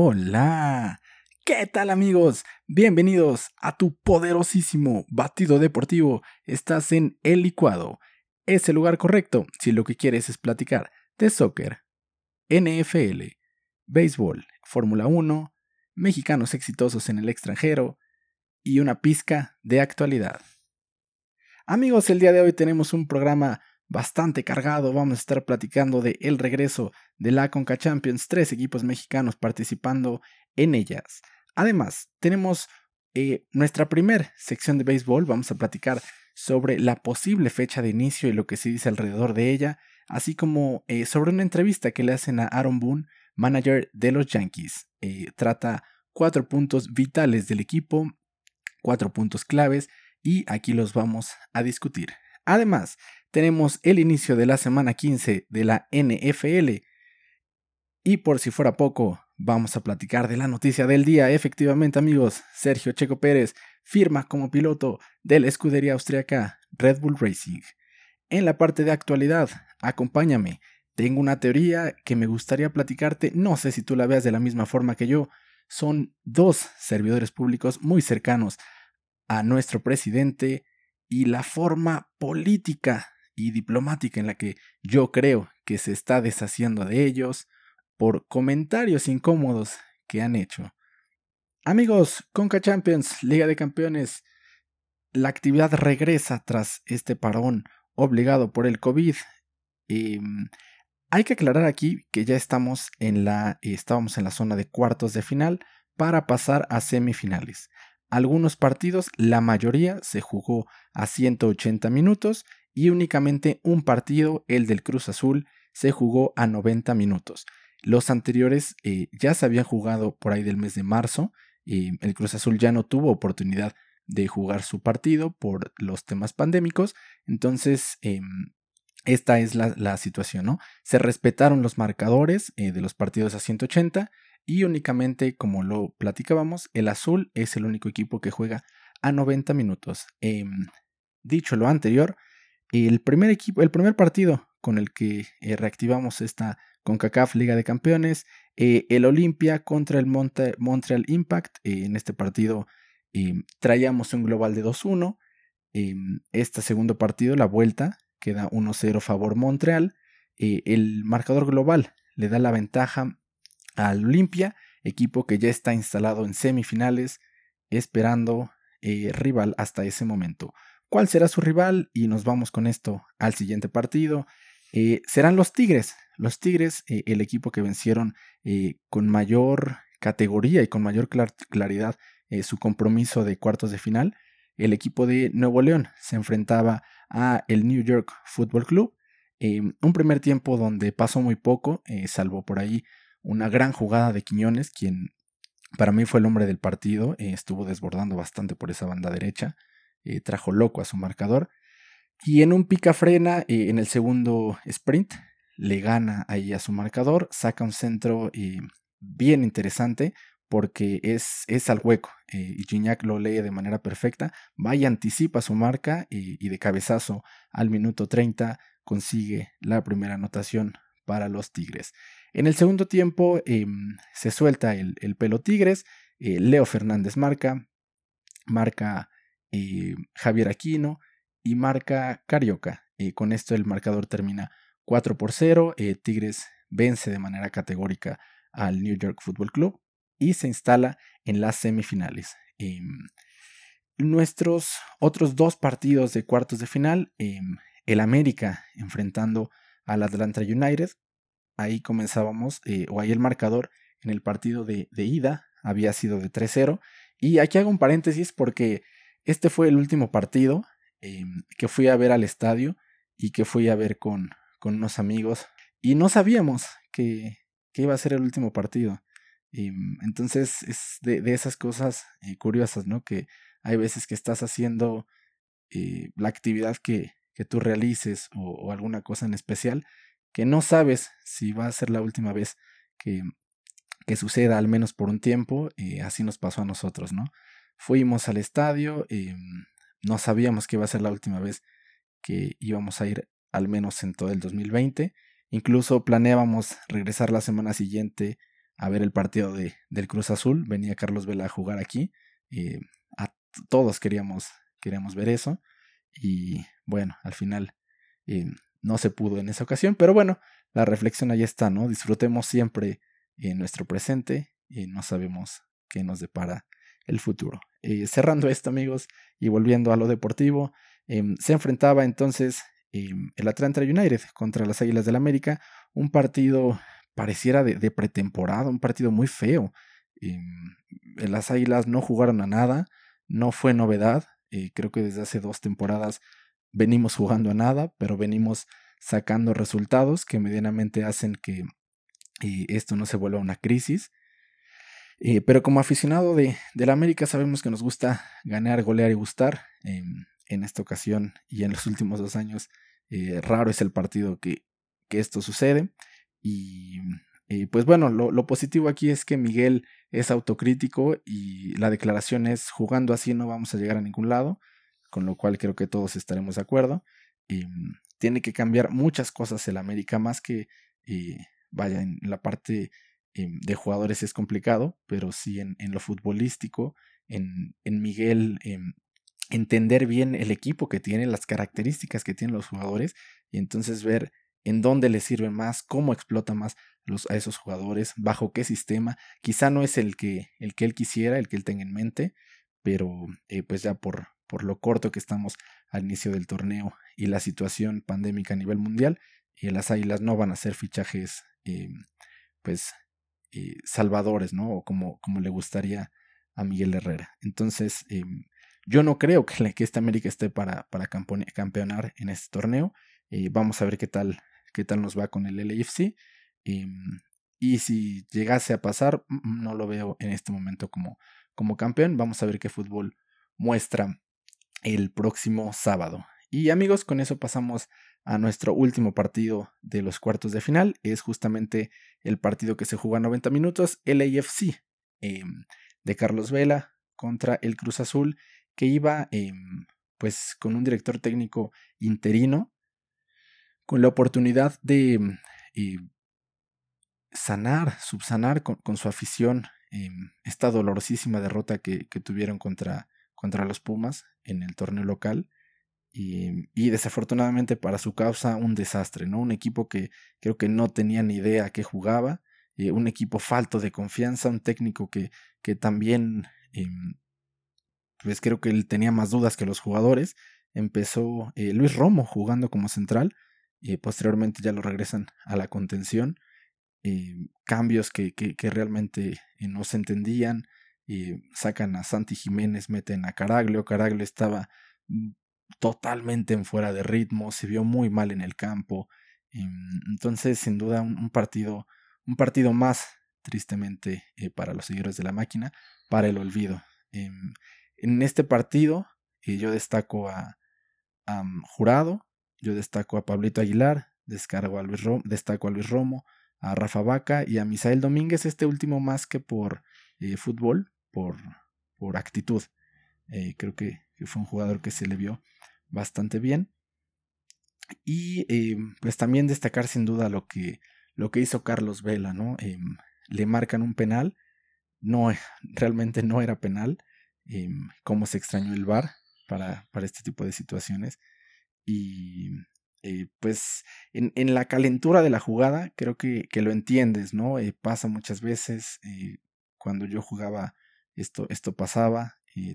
Hola. ¿Qué tal amigos? Bienvenidos a tu poderosísimo batido deportivo. Estás en El Licuado. Es el lugar correcto si lo que quieres es platicar de soccer, NFL, béisbol, Fórmula 1, mexicanos exitosos en el extranjero y una pizca de actualidad. Amigos, el día de hoy tenemos un programa bastante cargado. Vamos a estar platicando de el regreso de la Conca Champions, tres equipos mexicanos participando en ellas. Además, tenemos eh, nuestra primera sección de béisbol. Vamos a platicar sobre la posible fecha de inicio y lo que se dice alrededor de ella, así como eh, sobre una entrevista que le hacen a Aaron Boone, manager de los Yankees. Eh, trata cuatro puntos vitales del equipo, cuatro puntos claves, y aquí los vamos a discutir. Además, tenemos el inicio de la semana 15 de la NFL. Y por si fuera poco, vamos a platicar de la noticia del día. Efectivamente, amigos, Sergio Checo Pérez firma como piloto de la escudería austriaca Red Bull Racing. En la parte de actualidad, acompáñame. Tengo una teoría que me gustaría platicarte. No sé si tú la veas de la misma forma que yo. Son dos servidores públicos muy cercanos a nuestro presidente y la forma política y diplomática en la que yo creo que se está deshaciendo de ellos por comentarios incómodos que han hecho. Amigos, Conca Champions, Liga de Campeones, la actividad regresa tras este parón obligado por el COVID. Em, hay que aclarar aquí que ya estamos en la, estábamos en la zona de cuartos de final para pasar a semifinales. Algunos partidos, la mayoría, se jugó a 180 minutos y únicamente un partido, el del Cruz Azul, se jugó a 90 minutos. Los anteriores eh, ya se habían jugado por ahí del mes de marzo. el Cruz Azul ya no tuvo oportunidad de jugar su partido por los temas pandémicos. Entonces, em, esta es la, situación, ¿no? Se respetaron los marcadores eh, de los partidos a 180 y únicamente, como lo platicábamos, el azul es el único equipo que juega a 90 minutos. Em, dicho lo anterior, el primer equipo, el primer partido con el que eh, reactivamos esta CONCACAF Liga de Campeones, eh, el Olimpia contra el Montreal Impact. Eh, en este partido traíamos un global de 2-1. Em, este segundo partido, la vuelta, queda 1-0 favor Montreal. el marcador global le da la ventaja al Olimpia, equipo que ya está instalado en semifinales, esperando rival hasta ese momento. ¿Cuál será su rival? Y nos vamos con esto al siguiente partido. Eh, serán los Tigres. Los Tigres, eh, el equipo que vencieron con mayor categoría y con mayor claridad su compromiso de cuartos de final. El equipo de Nuevo León se enfrentaba a el New York Football Club. un primer tiempo donde pasó muy poco, salvo por ahí una gran jugada de Quiñones, quien para mí fue el hombre del partido, eh, estuvo desbordando bastante por esa banda derecha, eh, trajo loco a su marcador. Y en un pica frena, eh, en el segundo sprint, le gana ahí a su marcador, saca un centro bien interesante porque es, es al hueco y Gignac lo lee de manera perfecta, va y anticipa su marca y de cabezazo al minuto 30 consigue la primera anotación para los Tigres. En el segundo tiempo em, se suelta el, pelo Tigres, eh, Leo Fernández marca, marca eh, Javier Aquino y marca Carioca. con esto el marcador termina 4 por 0. Eh, Tigres vence de manera categórica al New York Football Club y se instala en las semifinales. Em, nuestros otros dos partidos de cuartos de final, em, el América enfrentando al Atlanta United ahí comenzábamos, eh, o ahí el marcador en el partido de, ida había sido de 3-0. Y aquí hago un paréntesis porque este fue el último partido eh, que fui a ver al estadio y que fui a ver con, con unos amigos. Y no sabíamos que, que, iba a ser el último partido. entonces es de, esas cosas eh, curiosas, ¿no? Que hay veces que estás haciendo la actividad que, que tú realices o, alguna cosa en especial que no sabes si va a ser la última vez que, que suceda, al menos por un tiempo. así nos pasó a nosotros, ¿no? Fuimos al estadio, mm, no sabíamos que iba a ser la última vez que íbamos a ir, al menos en todo el 2020. Incluso planeábamos regresar la semana siguiente a ver el partido de, del Cruz Azul. Venía Carlos Vela a jugar aquí. a todos queríamos, queríamos ver eso. Y bueno, al final no se pudo en esa ocasión. Pero bueno, la reflexión ahí está, ¿no? Disfrutemos siempre en nuestro presente y no sabemos qué nos depara el futuro. Eh, cerrando esto, amigos, y volviendo a lo deportivo, em, se enfrentaba entonces em, el Atlanta United contra las Águilas del América, un partido pareciera de, pretemporada, un partido muy feo. Em, las Águilas no jugaron a nada, no fue novedad, eh, creo que desde hace dos temporadas venimos jugando a nada, pero venimos sacando resultados que medianamente hacen que eh, esto no se vuelva una crisis. Eh, pero como aficionado de, la América sabemos que nos gusta ganar, golear y gustar. Em, en esta ocasión y en los últimos dos años, eh, raro es el partido que, que esto sucede. Y pues bueno, lo, lo, positivo aquí es que Miguel es autocrítico y la declaración es jugando así no vamos a llegar a ningún lado, con lo cual creo que todos estaremos de acuerdo. Tiene que cambiar muchas cosas el América, más que, vaya, en la parte de jugadores es complicado, pero sí en, en lo futbolístico, en, en Miguel, em, entender bien el equipo que tiene, las características que tienen los jugadores y entonces ver en dónde le sirve más, cómo explota más los, a esos jugadores, bajo qué sistema. Quizá no es el que, el que él quisiera, el que él tenga en mente, pero eh, pues ya por, por lo corto que estamos al inicio del torneo y la situación pandémica a nivel mundial, eh, las Águilas no van a hacer fichajes em, pues eh, salvadores, ¿no? O como, como le gustaría a Miguel Herrera. Entonces, em, yo no creo que, que esta América esté para, para campeonar en este torneo. Eh, vamos a ver qué tal, qué tal nos va con el LAFC. Em, y si llegase a pasar, mm, no lo veo en este momento como, como campeón. Vamos a ver qué fútbol muestra el próximo sábado. Y amigos, con eso pasamos a nuestro último partido de los cuartos de final. Es justamente el partido que se juega a 90 minutos, el AFC em, de Carlos Vela contra el Cruz Azul, que iba em, pues con un director técnico interino, con la oportunidad de em, sanar, subsanar con, su afición esta dolorosísima derrota que, que tuvieron contra, contra los Pumas en el torneo local y, desafortunadamente para su causa un desastre, ¿no? Un equipo que creo que no tenía ni idea a qué jugaba, eh, un equipo falto de confianza, un técnico que, que también, em, pues creo que él tenía más dudas que los jugadores. Empezó eh, Luis Romo jugando como central, y posteriormente ya lo regresan a la contención. Cambios que, que, que realmente eh, no se entendían. sacan a Santi Jiménez, meten a Caraglio. Caraglio estaba totalmente en fuera de ritmo, se vio muy mal en el campo. Em, entonces, sin duda, un, partido, un partido más, tristemente, eh, para los seguidores de la máquina, para el olvido. Em, en este partido, eh, yo destaco a, Jurado, yo destaco a Pablito Aguilar, descargo a Luis destaco a Luis Romo, a Rafa Vaca y a Misael Domínguez, este último más que por eh, fútbol, por, por actitud. creo que, fue un jugador que se le vio bastante bien. Y eh, pues también destacar sin duda lo que, lo que hizo Carlos Vela, ¿no? Eh, le marcan un penal, no, realmente no era penal, eh, cómo se extrañó el VAR para, para este tipo de situaciones. Y pues en, en, la calentura de la jugada creo que, que lo entiendes, ¿no? pasa muchas veces, cuando yo jugaba esto, esto pasaba,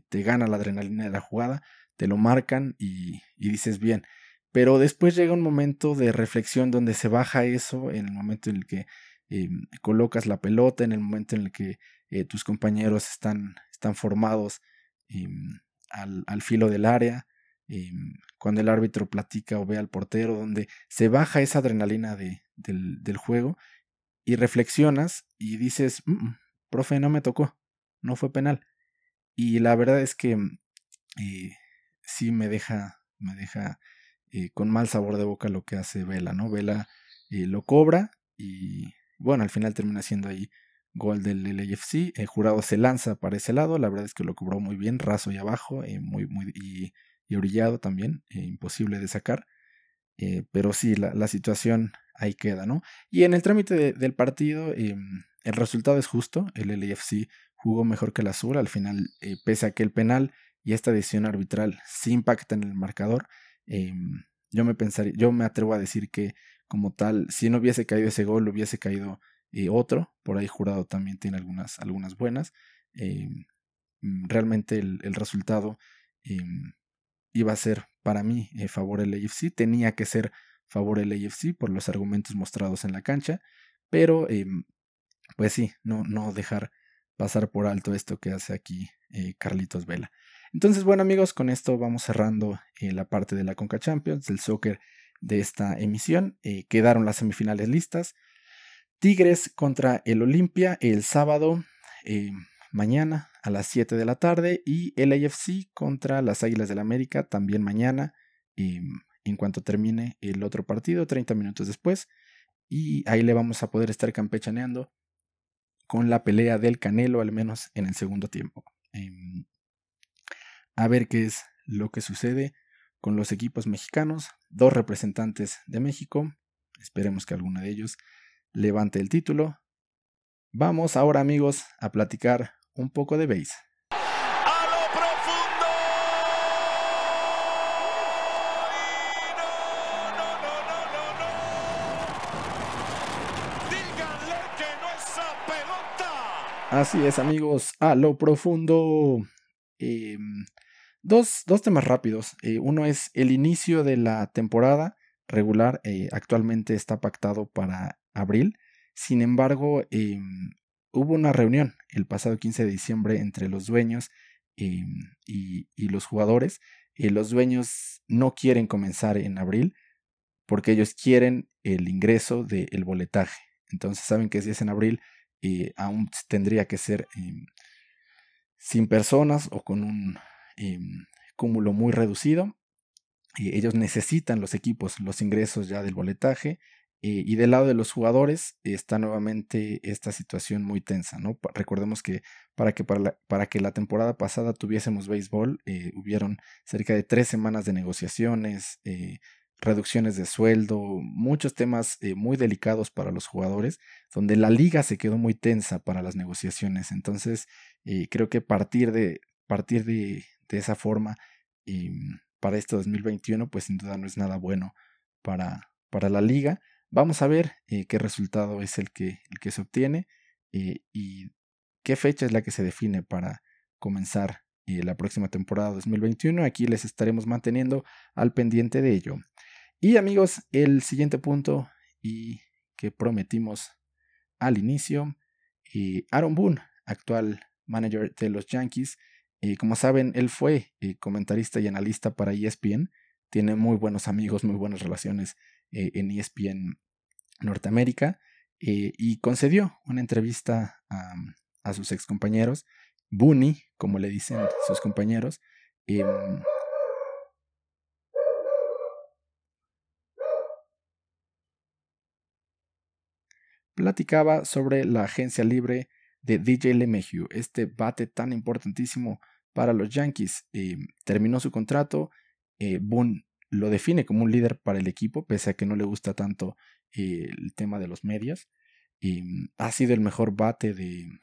te gana la adrenalina de la jugada, te lo marcan y, dices bien. Pero después llega un momento de reflexión donde se baja eso, en el momento en el que eh, colocas la pelota, en el momento en el que eh, tus compañeros están, están formados eh, al, al, filo del área, cuando el árbitro platica o ve al portero, donde se baja esa adrenalina de, del, del, juego y reflexionas y dices, mm, mm, profe, no me tocó, no fue penal. Y la verdad es que sí me deja, me deja eh, con mal sabor de boca lo que hace Vela, ¿no? Vela eh, lo cobra y bueno, al final termina siendo ahí gol del LAFC. El jurado se lanza para ese lado, la verdad es que lo cobró muy bien, raso y abajo, eh, muy, muy, y, orillado también, imposible de sacar. pero sí, la, la, situación ahí queda, ¿no? Y en el trámite del partido, el resultado es justo, el LAFC jugó mejor que el azul, al final, eh, pese a que el penal y esta decisión arbitral sí impactan en el marcador, em, yo me yo me atrevo a decir que como tal, si no hubiese caído ese gol, hubiese caído eh, otro, por ahí jurado también tiene algunas, algunas buenas. Em, mm, realmente el, resultado iba a ser para mí eh, favor el AFC, tenía que ser favor el AFC por los argumentos mostrados en la cancha, pero pues sí, no, no dejar pasar por alto esto que hace aquí eh, Carlitos Vela. Entonces, bueno amigos, con esto vamos cerrando eh, la parte de la Conca Champions, del soccer de esta emisión. Eh, quedaron las semifinales listas. Tigres contra el Olimpia el sábado, mañana a las 7 de la tarde. Y el AFC contra las Águilas del la América también mañana, en cuanto termine el otro partido, 30 minutos después. Y ahí le vamos a poder estar campechaneando con la pelea del Canelo, al menos en el segundo tiempo. Em, a ver qué es lo que sucede con los equipos mexicanos, dos representantes de México, esperemos que alguno de ellos levante el título. Vamos ahora amigos a platicar un poco de base. Así es, amigos, a lo profundo. Em, dos, dos, temas rápidos. Eh, uno es el inicio de la temporada regular. Eh, actualmente está pactado para abril. Sin embargo, em, hubo una reunión el pasado 15 de diciembre entre los dueños y, y, los jugadores. Eh, los dueños no quieren comenzar en abril porque ellos quieren el ingreso del boletaje. Entonces saben que si es en abril aún tendría que ser sin personas o con un em, cúmulo muy reducido. ellos necesitan los equipos, los ingresos ya del boletaje. y del lado de los jugadores está nuevamente esta situación muy tensa. Recordemos que para que, para, la, para que la temporada pasada tuviésemos béisbol, eh, hubieron cerca de tres semanas de negociaciones, eh, reducciones de sueldo, muchos temas eh, muy delicados para los jugadores, donde la liga se quedó muy tensa para las negociaciones. Entonces, eh, creo que partir de, partir de, de esa forma eh, para este 2021, pues sin duda no es nada bueno para, para la liga. Vamos a ver qué resultado es el que, que se obtiene y qué fecha es la que se define para comenzar la próxima temporada 2021. Aquí les estaremos manteniendo al pendiente de ello. Y amigos, el siguiente punto y que prometimos al inicio, eh, Aaron Boone, actual manager de los Yankees. Eh, como saben, él fue eh, comentarista y analista para ESPN. Tiene muy buenos amigos, muy buenas relaciones en ESPN Norteamérica. y concedió una entrevista a, a sus ex compañeros, Booney, como le dicen sus compañeros, em, platicaba sobre la agencia libre de DJ LeMahieu, este bate tan importantísimo para los Yankees. Eh, terminó su contrato, eh, Boone lo define como un líder para el equipo, pese a que no le gusta tanto eh, el tema de los medios. ha sido el mejor bate de,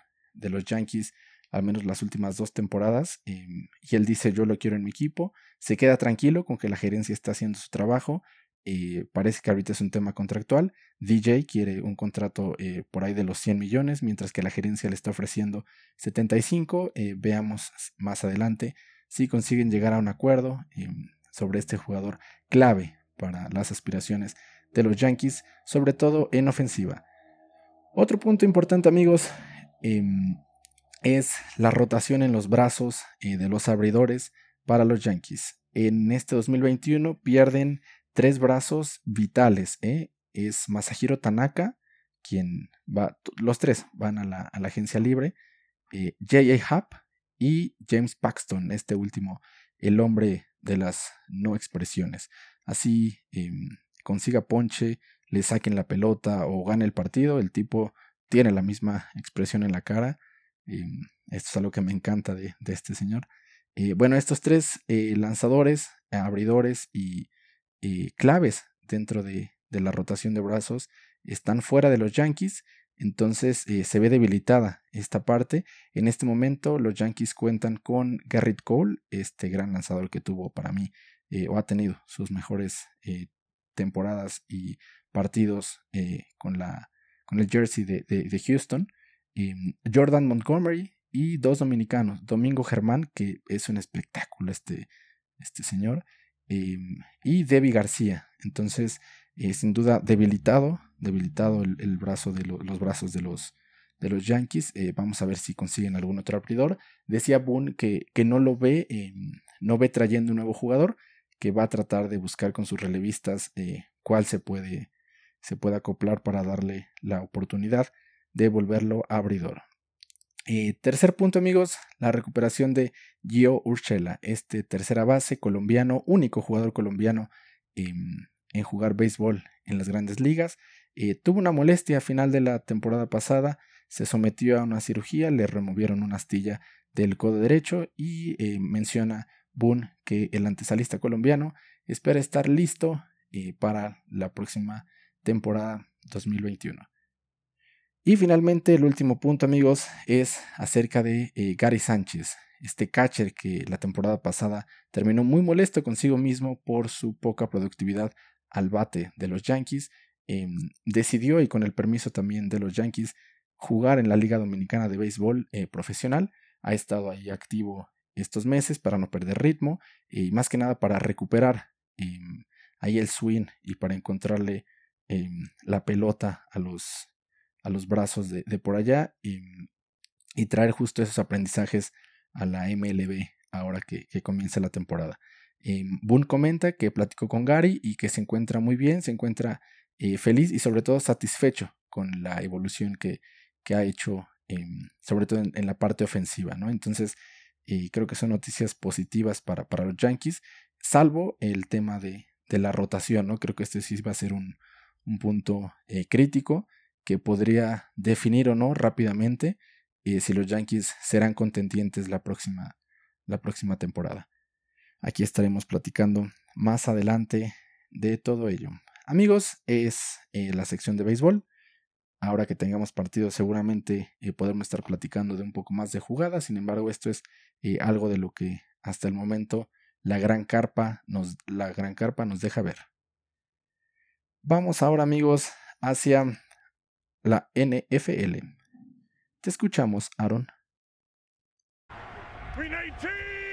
los Yankees, al menos las últimas dos temporadas. y él dice, yo lo quiero en mi equipo. Se queda tranquilo con que la gerencia está haciendo su trabajo. Eh, parece que ahorita es un tema contractual. DJ quiere un contrato eh, por ahí de los 100 millones, mientras que la gerencia le está ofreciendo 75. Eh, veamos más adelante si consiguen llegar a un acuerdo sobre este jugador clave para las aspiraciones de los Yankees, sobre todo en ofensiva. Otro punto importante amigos es la rotación en los brazos de los abridores para los Yankees. En este 2021 pierden tres brazos vitales. ¿eh? Es Masahiro Tanaka, quien va, los tres van a la, agencia libre, eh, J.A. Happ y James Paxton, este último, el hombre de las no expresiones. Así em, consiga ponche, le saquen la pelota o gane el partido, el tipo tiene la misma expresión en la cara. Em, esto es algo que me encanta de, este señor. Eh, bueno, estos tres lanzadores, abridores y claves dentro de, la rotación de brazos están fuera de los Yankees. Entonces se ve debilitada esta parte. En este momento los Yankees cuentan con Garrett Cole, este gran lanzador que tuvo para mí o ha tenido sus mejores temporadas y partidos con, la, con el jersey de, de Houston. Jordan Montgomery y dos dominicanos, Domingo Germán, que es un espectáculo este, este señor, em, y Debbie García. Entonces, eh, sin duda, debilitado, debilitado el, brazo de los brazos de los, de los Yankees. Eh, vamos a ver si consiguen algún otro abridor. Decía Boone que, que no lo ve, no ve trayendo un nuevo jugador, que va a tratar de buscar con sus relevistas eh, cuál se puede, se puede acoplar para darle la oportunidad de volverlo abridor. Eh, tercer punto, amigos, la recuperación de Gio Urshela, este tercera base colombiano, único jugador colombiano en jugar béisbol en las grandes ligas. Eh, tuvo una molestia a final de la temporada pasada, se sometió a una cirugía, le removieron una astilla del codo derecho y eh, menciona Boone que el antesalista colombiano espera estar listo para la próxima temporada 2021. Y finalmente el último punto amigos es acerca de eh, Gary Sánchez, este catcher que la temporada pasada terminó muy molesto consigo mismo por su poca productividad al bate de los Yankees. Em, decidió y con el permiso también de los Yankees jugar en la Liga Dominicana de Béisbol eh, profesional. Ha estado ahí activo estos meses para no perder ritmo y más que nada para recuperar ahí el swing y para encontrarle la pelota a los a los brazos de, por allá y, traer justo esos aprendizajes a la MLB ahora que, comienza la temporada. Eh, Boone comenta que platicó con Gary y que se encuentra muy bien, se encuentra eh, feliz y sobre todo satisfecho con la evolución que, ha hecho, sobre todo en, la parte ofensiva. ¿no? Entonces, eh, creo que son noticias positivas para, los Yankees, salvo el tema de, la rotación. ¿no? Creo que este sí va a ser un punto crítico que podría definir o no rápidamente eh, si los Yankees serán contendientes la próxima, la próxima temporada. Aquí estaremos platicando más adelante de todo ello. Amigos, es eh, la sección de béisbol. Ahora que tengamos partido seguramente eh, podremos estar platicando de un poco más de jugadas. Sin embargo, esto es algo de lo que hasta el momento la gran carpa nos, la gran carpa nos deja ver. Vamos ahora amigos hacia la NFL. Te escuchamos, Aaron.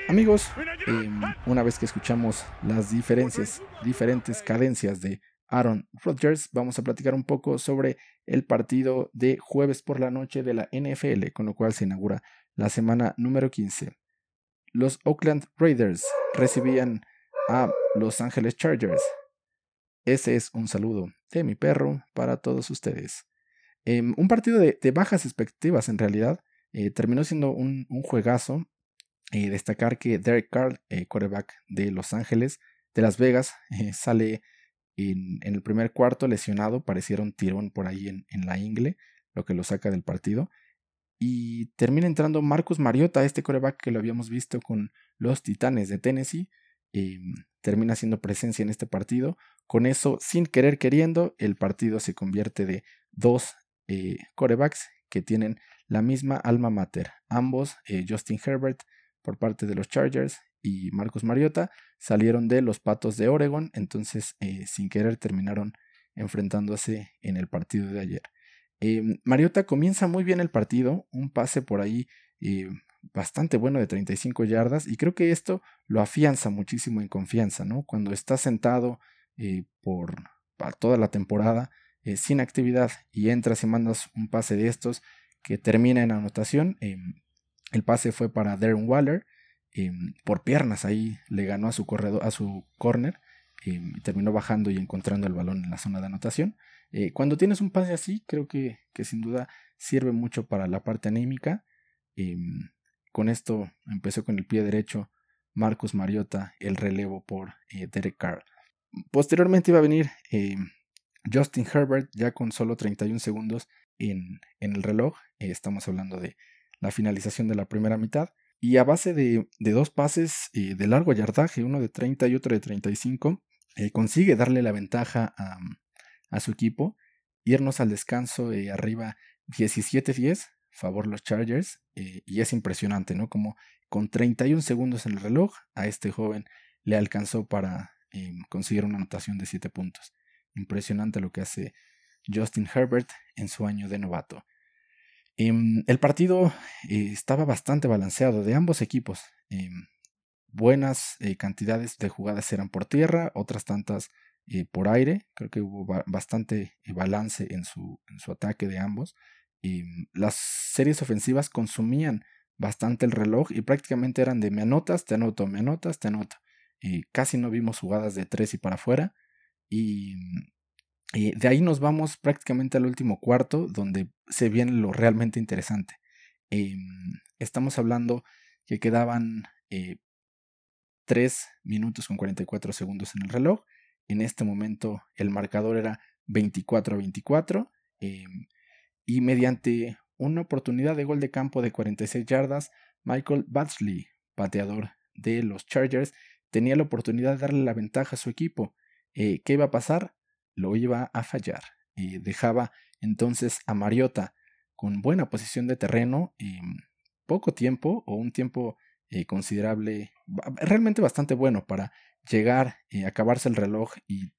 Amigos, em, una vez que escuchamos las diferentes cadencias de Aaron Rodgers, vamos a platicar un poco sobre el partido de jueves por la noche de la NFL, con lo cual se inaugura la semana número 15. Los Oakland Raiders recibían a Los Angeles Chargers. Ese es un saludo de mi perro para todos ustedes. Em, un partido de, bajas expectativas en realidad. Eh, terminó siendo un, juegazo. Eh, destacar que Derek Carr, eh, quarterback de Los Ángeles, de Las Vegas, sale en, el primer cuarto lesionado. Pareciera un tirón por ahí en, la ingle, lo que lo saca del partido. Y termina entrando Marcus Mariota, este quarterback que lo habíamos visto con los Titanes de Tennessee. Em, termina haciendo presencia en este partido. Con eso, sin querer queriendo, el partido se convierte de 2 eh, corebacks que tienen la misma alma mater. Ambos, eh, Justin Herbert por parte de los Chargers y Marcus Mariota, salieron de los Patos de Oregon, entonces eh, sin querer terminaron enfrentándose en el partido de ayer. Mariota comienza muy bien el partido, un pase por ahí bastante bueno de 35 yardas y creo que esto lo afianza muchísimo en confianza, ¿no? Cuando está sentado por toda la temporada, eh, sin actividad y entras y mandas un pase de estos que termina en anotación. Em, el pase fue para Darren Waller. Em, por piernas ahí le ganó a su corredor, a su corner. Y terminó bajando y encontrando el balón en la zona de anotación. Eh, cuando tienes un pase así, creo que, que, sin duda sirve mucho para la parte anímica. con esto empezó con el pie derecho Marcus Mariota el relevo por eh, Derek Carr. Posteriormente iba a venir Justin Herbert ya con solo 31 segundos en, el reloj. Eh, estamos hablando de la finalización de la primera mitad. Y a base de, dos pases eh, de largo yardaje, uno de 30 y otro de 35, eh, consigue darle la ventaja a, su equipo, irnos al descanso arriba 17-10, favor los Chargers, y es impresionante, ¿no? Como con 31 segundos en el reloj, a este joven le alcanzó para conseguir una anotación de 7 puntos. Impresionante lo que hace Justin Herbert en su año de novato. Em, el partido eh, estaba bastante balanceado de ambos equipos. Em, buenas cantidades de jugadas eran por tierra, otras tantas por aire. Creo que hubo bastante balance en su, ataque de ambos. Em, las series ofensivas consumían bastante el reloj y prácticamente eran de me anotas, te anoto, me anotas, te anoto. Casi no vimos jugadas de tres y para afuera. Y, de ahí nos vamos prácticamente al último cuarto, donde se viene lo realmente interesante. Em, estamos hablando que quedaban 3 eh, minutos con 44 segundos en el reloj. En este momento el marcador era 24 a 24. y mediante una oportunidad de gol de campo de 46 yardas, Michael Batsley, pateador de los Chargers, tenía la oportunidad de darle la ventaja a su equipo. Eh, ¿Qué iba a pasar? Lo iba a fallar. y dejaba entonces a Mariota con buena posición de terreno, y poco tiempo o un tiempo eh, considerable, realmente bastante bueno para llegar, y eh, acabarse el reloj y,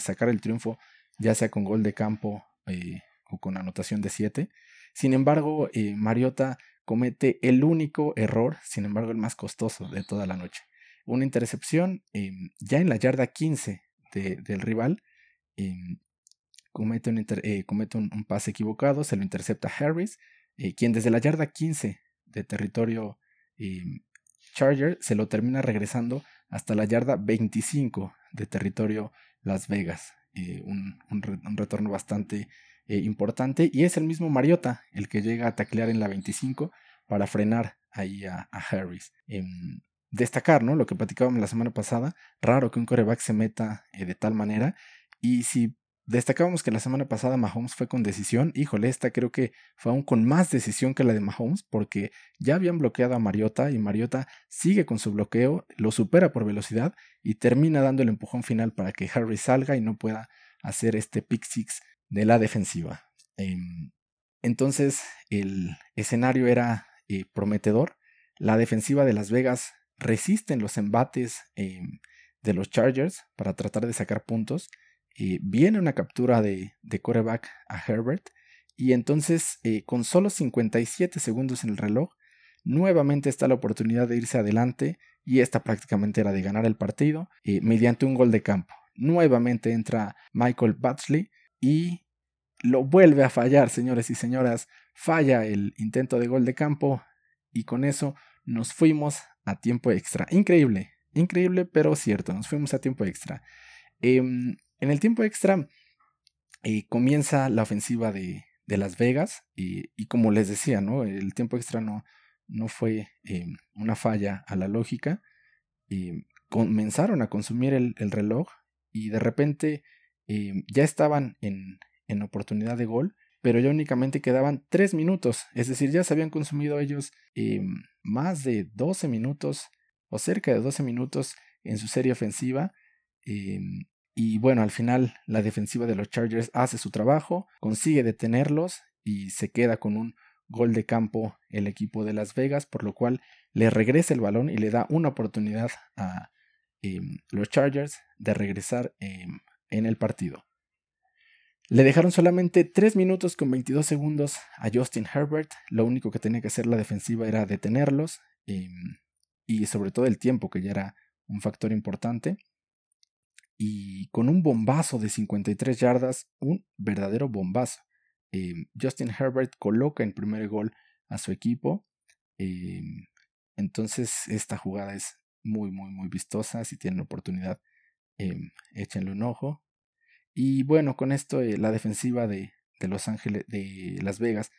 sacar el triunfo, ya sea con gol de campo o con anotación de 7. Sin embargo, eh, Mariota comete el único error, sin embargo el más costoso de toda la noche. Una intercepción em, ya en la yarda 15 del rival. Em, comete, un, eh, un, pase equivocado, se lo intercepta Harris, eh, quien desde la yarda 15 de territorio em, Charger se lo termina regresando hasta la yarda 25 de territorio Las Vegas. un, un, retorno bastante eh, importante y es el mismo Mariota el que llega a taclear en la 25 para frenar ahí a, Harris. Destacar, ¿no? Lo que platicábamos la semana pasada, raro que un coreback se meta eh, de tal manera y si destacábamos que la semana pasada Mahomes fue con decisión, híjole, esta creo que fue aún con más decisión que la de Mahomes porque ya habían bloqueado a Mariota y Mariota sigue con su bloqueo, lo supera por velocidad y termina dando el empujón final para que Harris salga y no pueda hacer este pick six de la defensiva. Em, entonces el escenario era eh, prometedor. La defensiva de Las Vegas resiste en los embates em, de los Chargers para tratar de sacar puntos. Eh, viene una captura de, de coreback a Herbert y entonces eh, con solo 57 segundos en el reloj, nuevamente está la oportunidad de irse adelante y esta prácticamente era de ganar el partido mediante un gol de campo. Nuevamente entra Michael Batsley y lo vuelve a fallar, señores y señoras. Falla el intento de gol de campo y con eso nos fuimos a tiempo extra. Increíble, increíble, pero cierto, nos fuimos a tiempo extra. Em, en el tiempo extra eh, comienza la ofensiva de, Las Vegas y, como les decía, ¿no? el tiempo extra no, no fue em, una falla a la lógica. Em, comenzaron a consumir el, el, reloj y de repente ya estaban en, en oportunidad de gol, pero ya únicamente quedaban 3 minutos, es decir, ya se habían consumido ellos más de 12 minutos o cerca de 12 minutos en su serie ofensiva. Eh, y bueno, al final la defensiva de los Chargers hace su trabajo, consigue detenerlos y se queda con un gol de campo el equipo de Las Vegas, por lo cual le regresa el balón y le da una oportunidad a eh, los Chargers de regresar en el partido. Le dejaron solamente 3 minutos con 22 segundos a Justin Herbert. Lo único que tenía que hacer la defensiva era detenerlos em, y sobre todo el tiempo, que ya era un factor importante. Y con un bombazo de 53 yardas, un verdadero bombazo. Em, Justin Herbert coloca en primer gol a su equipo. Em, entonces esta jugada es muy, muy, muy vistosa. Si tienen oportunidad, échenle un ojo. Y bueno, con esto eh, la defensiva de, de, Los Ángeles, de Las Vegas,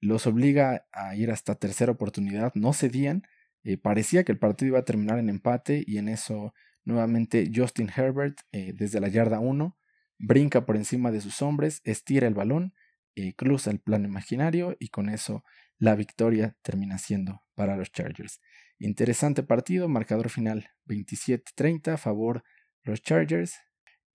los obliga a ir hasta tercera oportunidad. No cedían. Eh, parecía que el partido iba a terminar en empate y en eso nuevamente Justin Herbert eh, desde la yarda 1 brinca por encima de sus hombres, estira el balón, cruza el plano imaginario y con eso la victoria termina siendo para los Chargers. Interesante partido, marcador final 27-30 a favor los Chargers.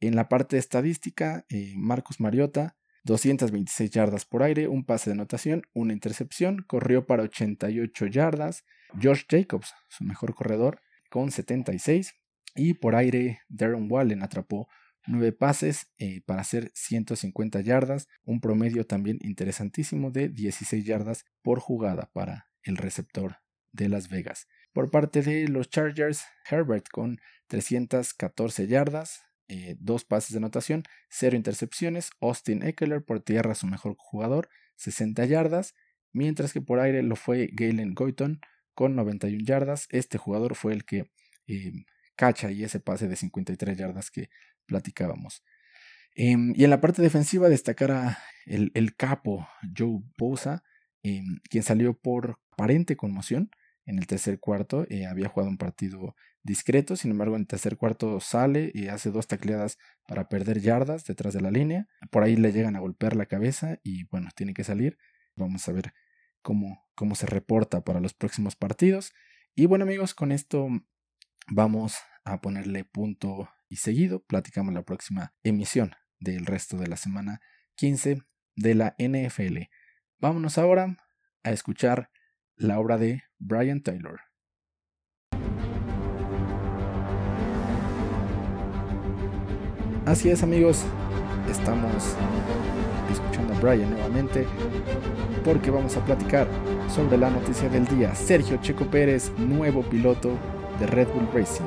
En la parte estadística, eh, Marcus Mariota 226 yardas por aire, un pase de anotación, una intercepción, corrió para 88 yardas. Josh Jacobs, su mejor corredor, con 76. Y por aire, Darren Wallen atrapó 9 pases eh, para hacer 150 yardas, un promedio también interesantísimo de 16 yardas por jugada para el receptor de Las Vegas. Por parte de los Chargers, Herbert con 314 yardas, eh, dos pases de anotación, cero intercepciones. Austin Eckler por tierra su mejor jugador, 60 yardas. Mientras que por aire lo fue Galen Goyton con 91 yardas. Este jugador fue el que eh, cacha y ese pase de 53 yardas que platicábamos. Em, y en la parte defensiva destacará el, el capo Joe Bosa, em, quien salió por aparente conmoción en el tercer cuarto. Eh, había jugado un partido discreto, sin embargo en el tercer cuarto sale y hace dos tacleadas para perder yardas detrás de la línea. Por ahí le llegan a golpear la cabeza y bueno, tiene que salir. Vamos a ver cómo, cómo se reporta para los próximos partidos. Y bueno amigos, con esto vamos a ponerle punto y seguido. Platicamos la próxima emisión del resto de la semana 15 de la NFL. Vámonos ahora a escuchar la obra de Brian Taylor. Así es amigos, estamos escuchando a Brian nuevamente porque vamos a platicar sobre la noticia del día. Sergio Checo Pérez, nuevo piloto de Red Bull Racing.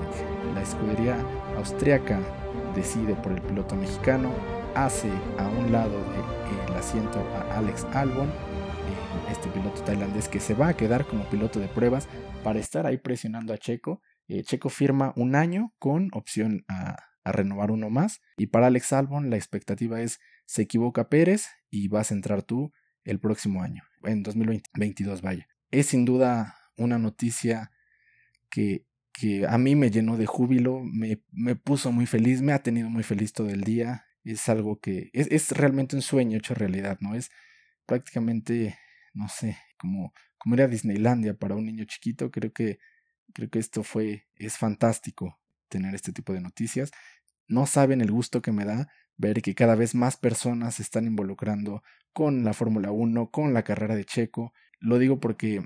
La escudería austriaca decide por el piloto mexicano, hace a un lado del asiento a Alex Albon este piloto tailandés que se va a quedar como piloto de pruebas para estar ahí presionando a Checo. Eh, Checo firma un año con opción a, renovar uno más. Y para Alex Albon la expectativa es se equivoca Pérez y vas a entrar tú el próximo año, en 2022 vaya. Es sin duda una noticia que, que a mí me llenó de júbilo, me, me, puso muy feliz, me ha tenido muy feliz todo el día. Es algo que es, es realmente un sueño hecho realidad, ¿no? Es prácticamente no sé, como, como era Disneylandia para un niño chiquito, creo que, creo que esto fue, es fantástico tener este tipo de noticias. No saben el gusto que me da ver que cada vez más personas se están involucrando con la Fórmula 1, con la carrera de Checo. Lo digo porque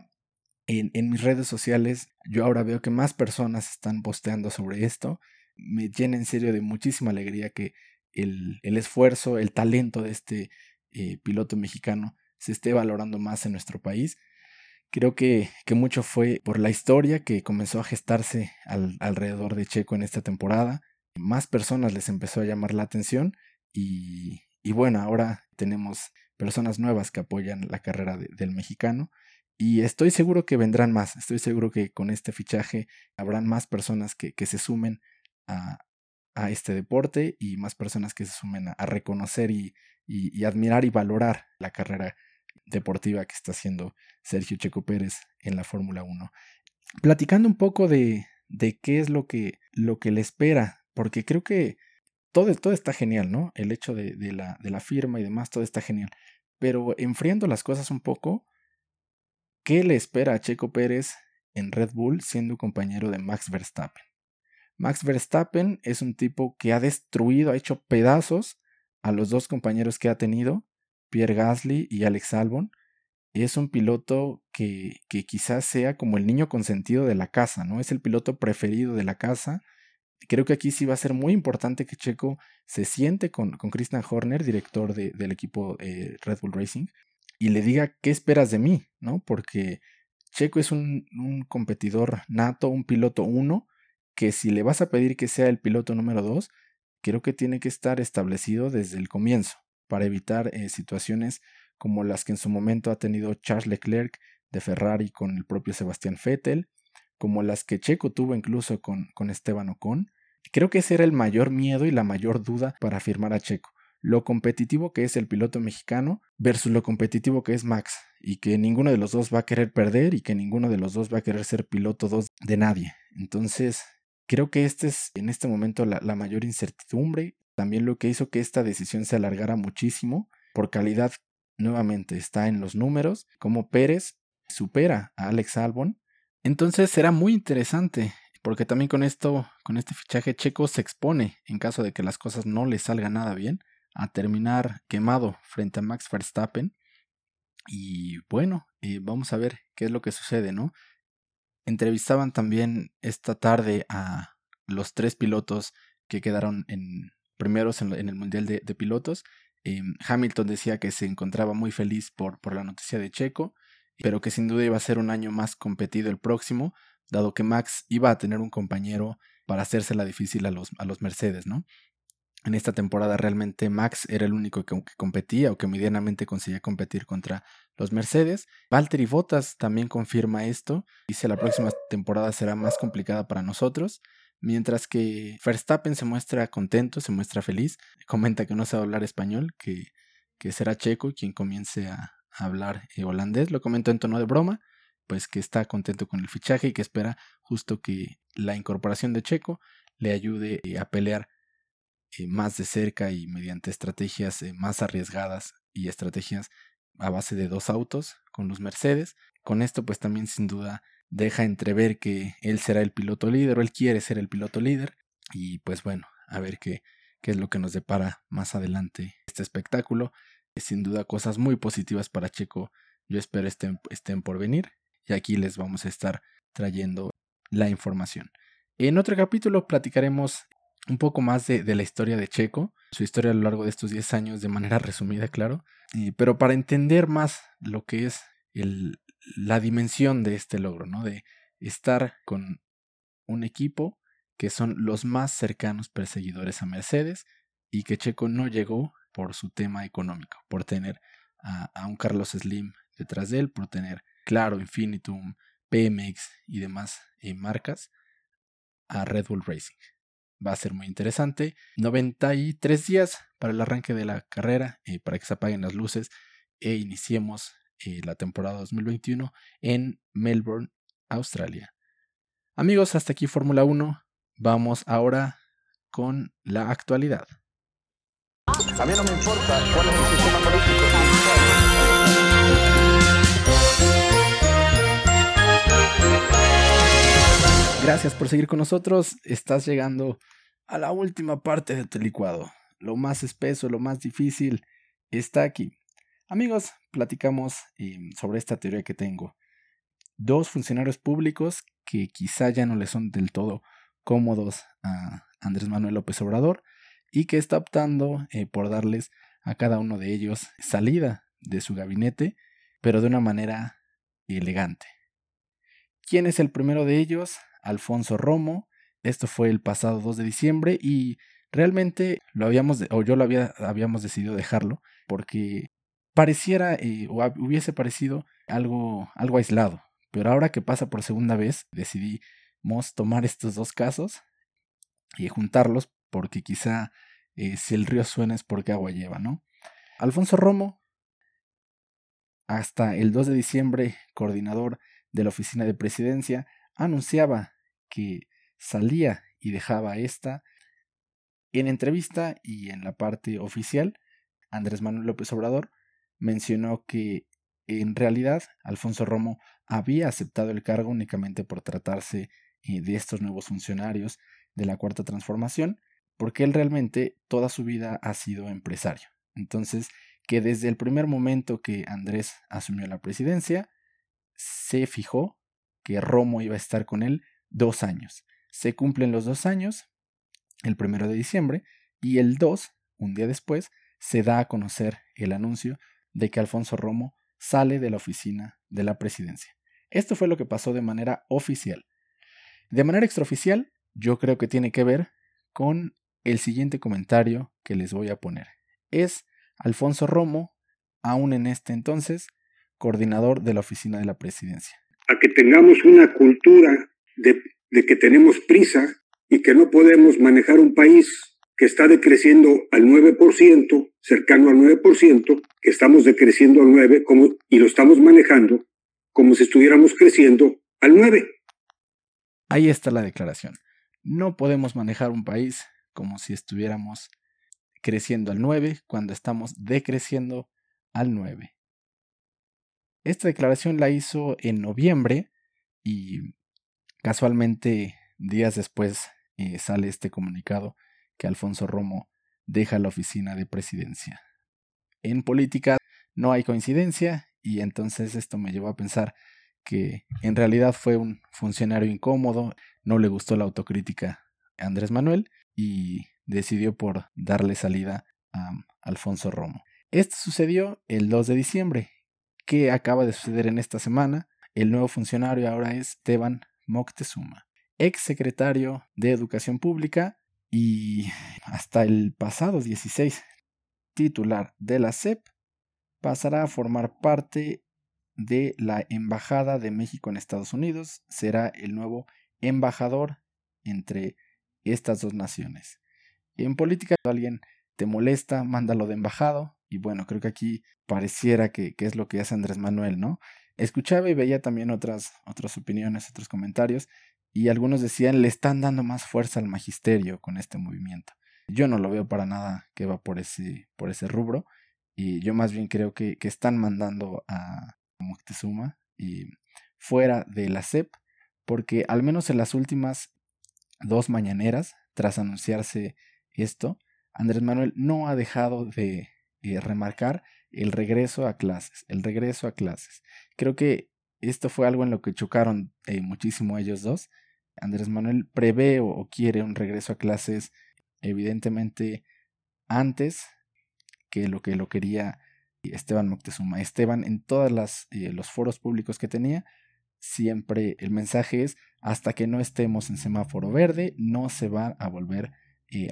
en, en, mis redes sociales yo ahora veo que más personas están posteando sobre esto. Me llena en serio de muchísima alegría que el, el esfuerzo, el talento de este eh, piloto mexicano se esté valorando más en nuestro país. Creo que, que mucho fue por la historia que comenzó a gestarse al, alrededor de Checo en esta temporada. Más personas les empezó a llamar la atención y, y bueno, ahora tenemos personas nuevas que apoyan la carrera del mexicano y estoy seguro que vendrán más, estoy seguro que con este fichaje habrán más personas que, que se sumen a, a, este deporte y más personas que se sumen a, reconocer y, y, y, admirar y valorar la carrera deportiva que está haciendo Sergio Checo Pérez en la Fórmula 1. Platicando un poco de, de qué es lo que, lo que le espera, porque creo que todo, todo está genial, ¿no? El hecho de, de, la, de la firma y demás, todo está genial. Pero enfriando las cosas un poco, ¿qué le espera a Checo Pérez en Red Bull siendo compañero de Max Verstappen? Max Verstappen es un tipo que ha destruido, ha hecho pedazos a los dos compañeros que ha tenido Pierre Gasly y Alex Albon, es un piloto que, que quizás sea como el niño consentido de la casa, ¿no? Es el piloto preferido de la casa. Creo que aquí sí va a ser muy importante que Checo se siente con, con Christian Horner, director de, del equipo eh, Red Bull Racing, y le diga qué esperas de mí, ¿no? Porque Checo es un, un competidor nato, un piloto uno, que si le vas a pedir que sea el piloto número dos, creo que tiene que estar establecido desde el comienzo, para evitar eh, situaciones como las que en su momento ha tenido Charles Leclerc de Ferrari con el propio Sebastián Vettel, como las que Checo tuvo incluso con, con Esteban Ocon. Creo que ese era el mayor miedo y la mayor duda para firmar a Checo, lo competitivo que es el piloto mexicano versus lo competitivo que es Max, y que ninguno de los dos va a querer perder y que ninguno de los dos va a querer ser piloto dos de nadie. Entonces, creo que este es en este momento la, la mayor incertidumbre también lo que hizo que esta decisión se alargara muchísimo. Por calidad, nuevamente está en los números, como Pérez supera a Alex Albon. Entonces será muy interesante, porque también con esto, con este fichaje checo se expone en caso de que las cosas no le salgan nada bien a terminar quemado frente a Max Verstappen. Y bueno, eh, vamos a ver qué es lo que sucede, ¿no? Entrevistaban también esta tarde a los tres pilotos que quedaron en primeros en, el Mundial de, Pilotos. Em, Hamilton decía que se encontraba muy feliz por, la noticia de Checo, pero que sin duda iba a ser un año más competido el próximo, dado que Max iba a tener un compañero para hacérsela difícil a los Mercedes, ¿no? En esta temporada realmente Max era el único que, competía o que medianamente conseguía competir contra los Mercedes. Valtteri Bottas también confirma esto. Dice la próxima temporada será más complicada para nosotros. Mientras que Verstappen se muestra contento, se muestra feliz. Comenta que no sabe hablar español, que, que será checo quien comience a, hablar eh, holandés. Lo comentó en tono de broma, pues que está contento con el fichaje y que espera justo que la incorporación de Checo le ayude eh, a pelear eh, más de cerca y mediante estrategias eh, más arriesgadas y estrategias a base de dos autos con los Mercedes. Con esto pues también sin duda deja entrever que él será el piloto líder o él quiere ser el piloto líder y pues bueno, a ver qué, qué es lo que nos depara más adelante este espectáculo. Sin duda cosas muy positivas para Checo yo espero estén, estén por venir y aquí les vamos a estar trayendo la información. En otro capítulo platicaremos un poco más de, la historia de Checo, su historia a lo largo de estos 10 años de manera resumida, claro, pero para entender más lo que es el, la dimensión de este logro, ¿no? De estar con un equipo que son los más cercanos perseguidores a Mercedes y que Checo no llegó por su tema económico, por tener a, un Carlos Slim detrás de él, por tener, claro, Infinitum, PMX y demás eh, marcas a Red Bull Racing va a ser muy interesante. 93 días para el arranque de la carrera, eh, para que se apaguen las luces e iniciemos eh, la temporada 2021 en Melbourne, Australia. Amigos, hasta aquí Fórmula 1. Vamos ahora con la actualidad. No me importa el sistema Gracias por seguir con nosotros. Estás llegando a la última parte de tu licuado. Lo más espeso, lo más difícil está aquí. Amigos, platicamos em, sobre esta teoría que tengo. Dos funcionarios públicos que quizá ya no le son del todo cómodos a Andrés Manuel López Obrador y que está optando eh, por darles a cada uno de ellos salida de su gabinete, pero de una manera elegante. ¿Quién es el primero de ellos? Alfonso Romo. Esto fue el pasado 2 de diciembre y realmente lo habíamos, o yo lo había, habíamos decidido dejarlo porque pareciera eh, o hubiese parecido algo, algo aislado. Pero ahora que pasa por segunda vez, decidimos tomar estos dos casos y juntarlos porque quizá eh, si el río suena es porque agua lleva, ¿no? Alfonso Romo, hasta el 2 de diciembre, coordinador de la oficina de presidencia, anunciaba que salía y dejaba esta. En entrevista y en la parte oficial, Andrés Manuel López Obrador mencionó que en realidad Alfonso Romo había aceptado el cargo únicamente por tratarse eh, de estos nuevos funcionarios de la Cuarta Transformación, porque él realmente toda su vida ha sido empresario. Entonces, que desde el primer momento que Andrés asumió la presidencia, se fijó que Romo iba a estar con él dos años. Se cumplen los dos años, el primero de diciembre, y el 2, un día después, se da a conocer el anuncio de que Alfonso Romo sale de la oficina de la presidencia. Esto fue lo que pasó de manera oficial. De manera extraoficial, yo creo que tiene que ver con el siguiente comentario que les voy a poner. Es Alfonso Romo, aún en este entonces, coordinador de la oficina de la presidencia a que tengamos una cultura de, que tenemos prisa y que no podemos manejar un país que está decreciendo al 9%, cercano al 9%, que estamos decreciendo al 9% como, y lo estamos manejando como si estuviéramos creciendo al 9%. Ahí está la declaración. No podemos manejar un país como si estuviéramos creciendo al 9 cuando estamos decreciendo al 9. Esta declaración la hizo en noviembre y casualmente días después eh, sale este comunicado que Alfonso Romo deja la oficina de presidencia. En política no hay coincidencia y entonces esto me llevó a pensar que en realidad fue un funcionario incómodo, no le gustó la autocrítica a Andrés Manuel y decidió por darle salida a Alfonso Romo. Esto sucedió el 2 de diciembre. ¿Qué acaba de suceder en esta semana? El nuevo funcionario ahora es Esteban Moctezuma, ex secretario de Educación Pública y hasta el pasado 16 titular de la SEP pasará a formar parte de la Embajada de México en Estados Unidos. Será el nuevo embajador entre estas dos naciones. En política, alguien te molesta, mándalo de embajado. Y bueno, creo que aquí pareciera que, es lo que hace Andrés Manuel, ¿no? Escuchaba y veía también otras, otras opiniones, otros comentarios, y algunos decían, le están dando más fuerza al magisterio con este movimiento. Yo no lo veo para nada que va por ese, por ese rubro, y yo más bien creo que, que están mandando a Moctezuma y fuera de la SEP, porque al menos en las últimas dos mañaneras, tras anunciarse esto, Andrés Manuel no ha dejado de eh, remarcar el regreso a clases, el regreso a clases. Creo que esto fue algo en lo que chocaron eh, muchísimo ellos dos. Andrés Manuel prevé o, quiere un regreso a clases evidentemente antes que lo que lo quería Esteban Moctezuma. Esteban en todos eh, los foros públicos que tenía, siempre el mensaje es hasta que no estemos en semáforo verde, no se va a volver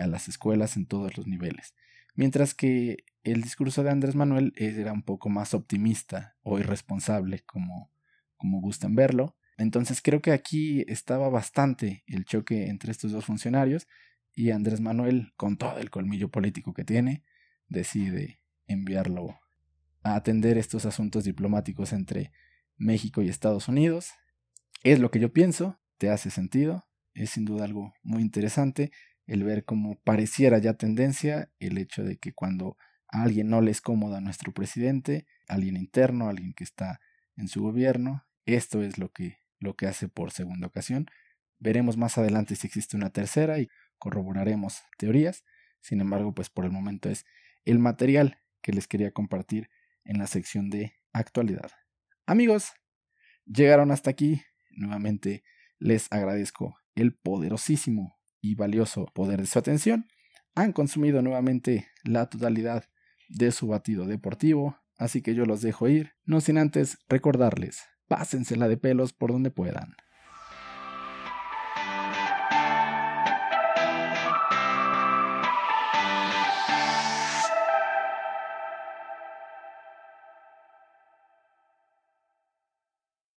a las escuelas en todos los niveles. Mientras que el discurso de Andrés Manuel era un poco más optimista o irresponsable, como, como gustan verlo. Entonces creo que aquí estaba bastante el choque entre estos dos funcionarios y Andrés Manuel, con todo el colmillo político que tiene, decide enviarlo a atender estos asuntos diplomáticos entre México y Estados Unidos. Es lo que yo pienso, te hace sentido, es sin duda algo muy interesante el ver cómo pareciera ya tendencia el hecho de que cuando a alguien no le es cómodo a nuestro presidente, alguien interno, alguien que está en su gobierno, esto es lo que, lo que hace por segunda ocasión. Veremos más adelante si existe una tercera y corroboraremos teorías. Sin embargo, pues por el momento es el material que les quería compartir en la sección de actualidad. Amigos, llegaron hasta aquí. Nuevamente les agradezco el poderosísimo y valioso poder de su atención, han consumido nuevamente la totalidad de su batido deportivo, así que yo los dejo ir, no sin antes recordarles, pásensela de pelos por donde puedan.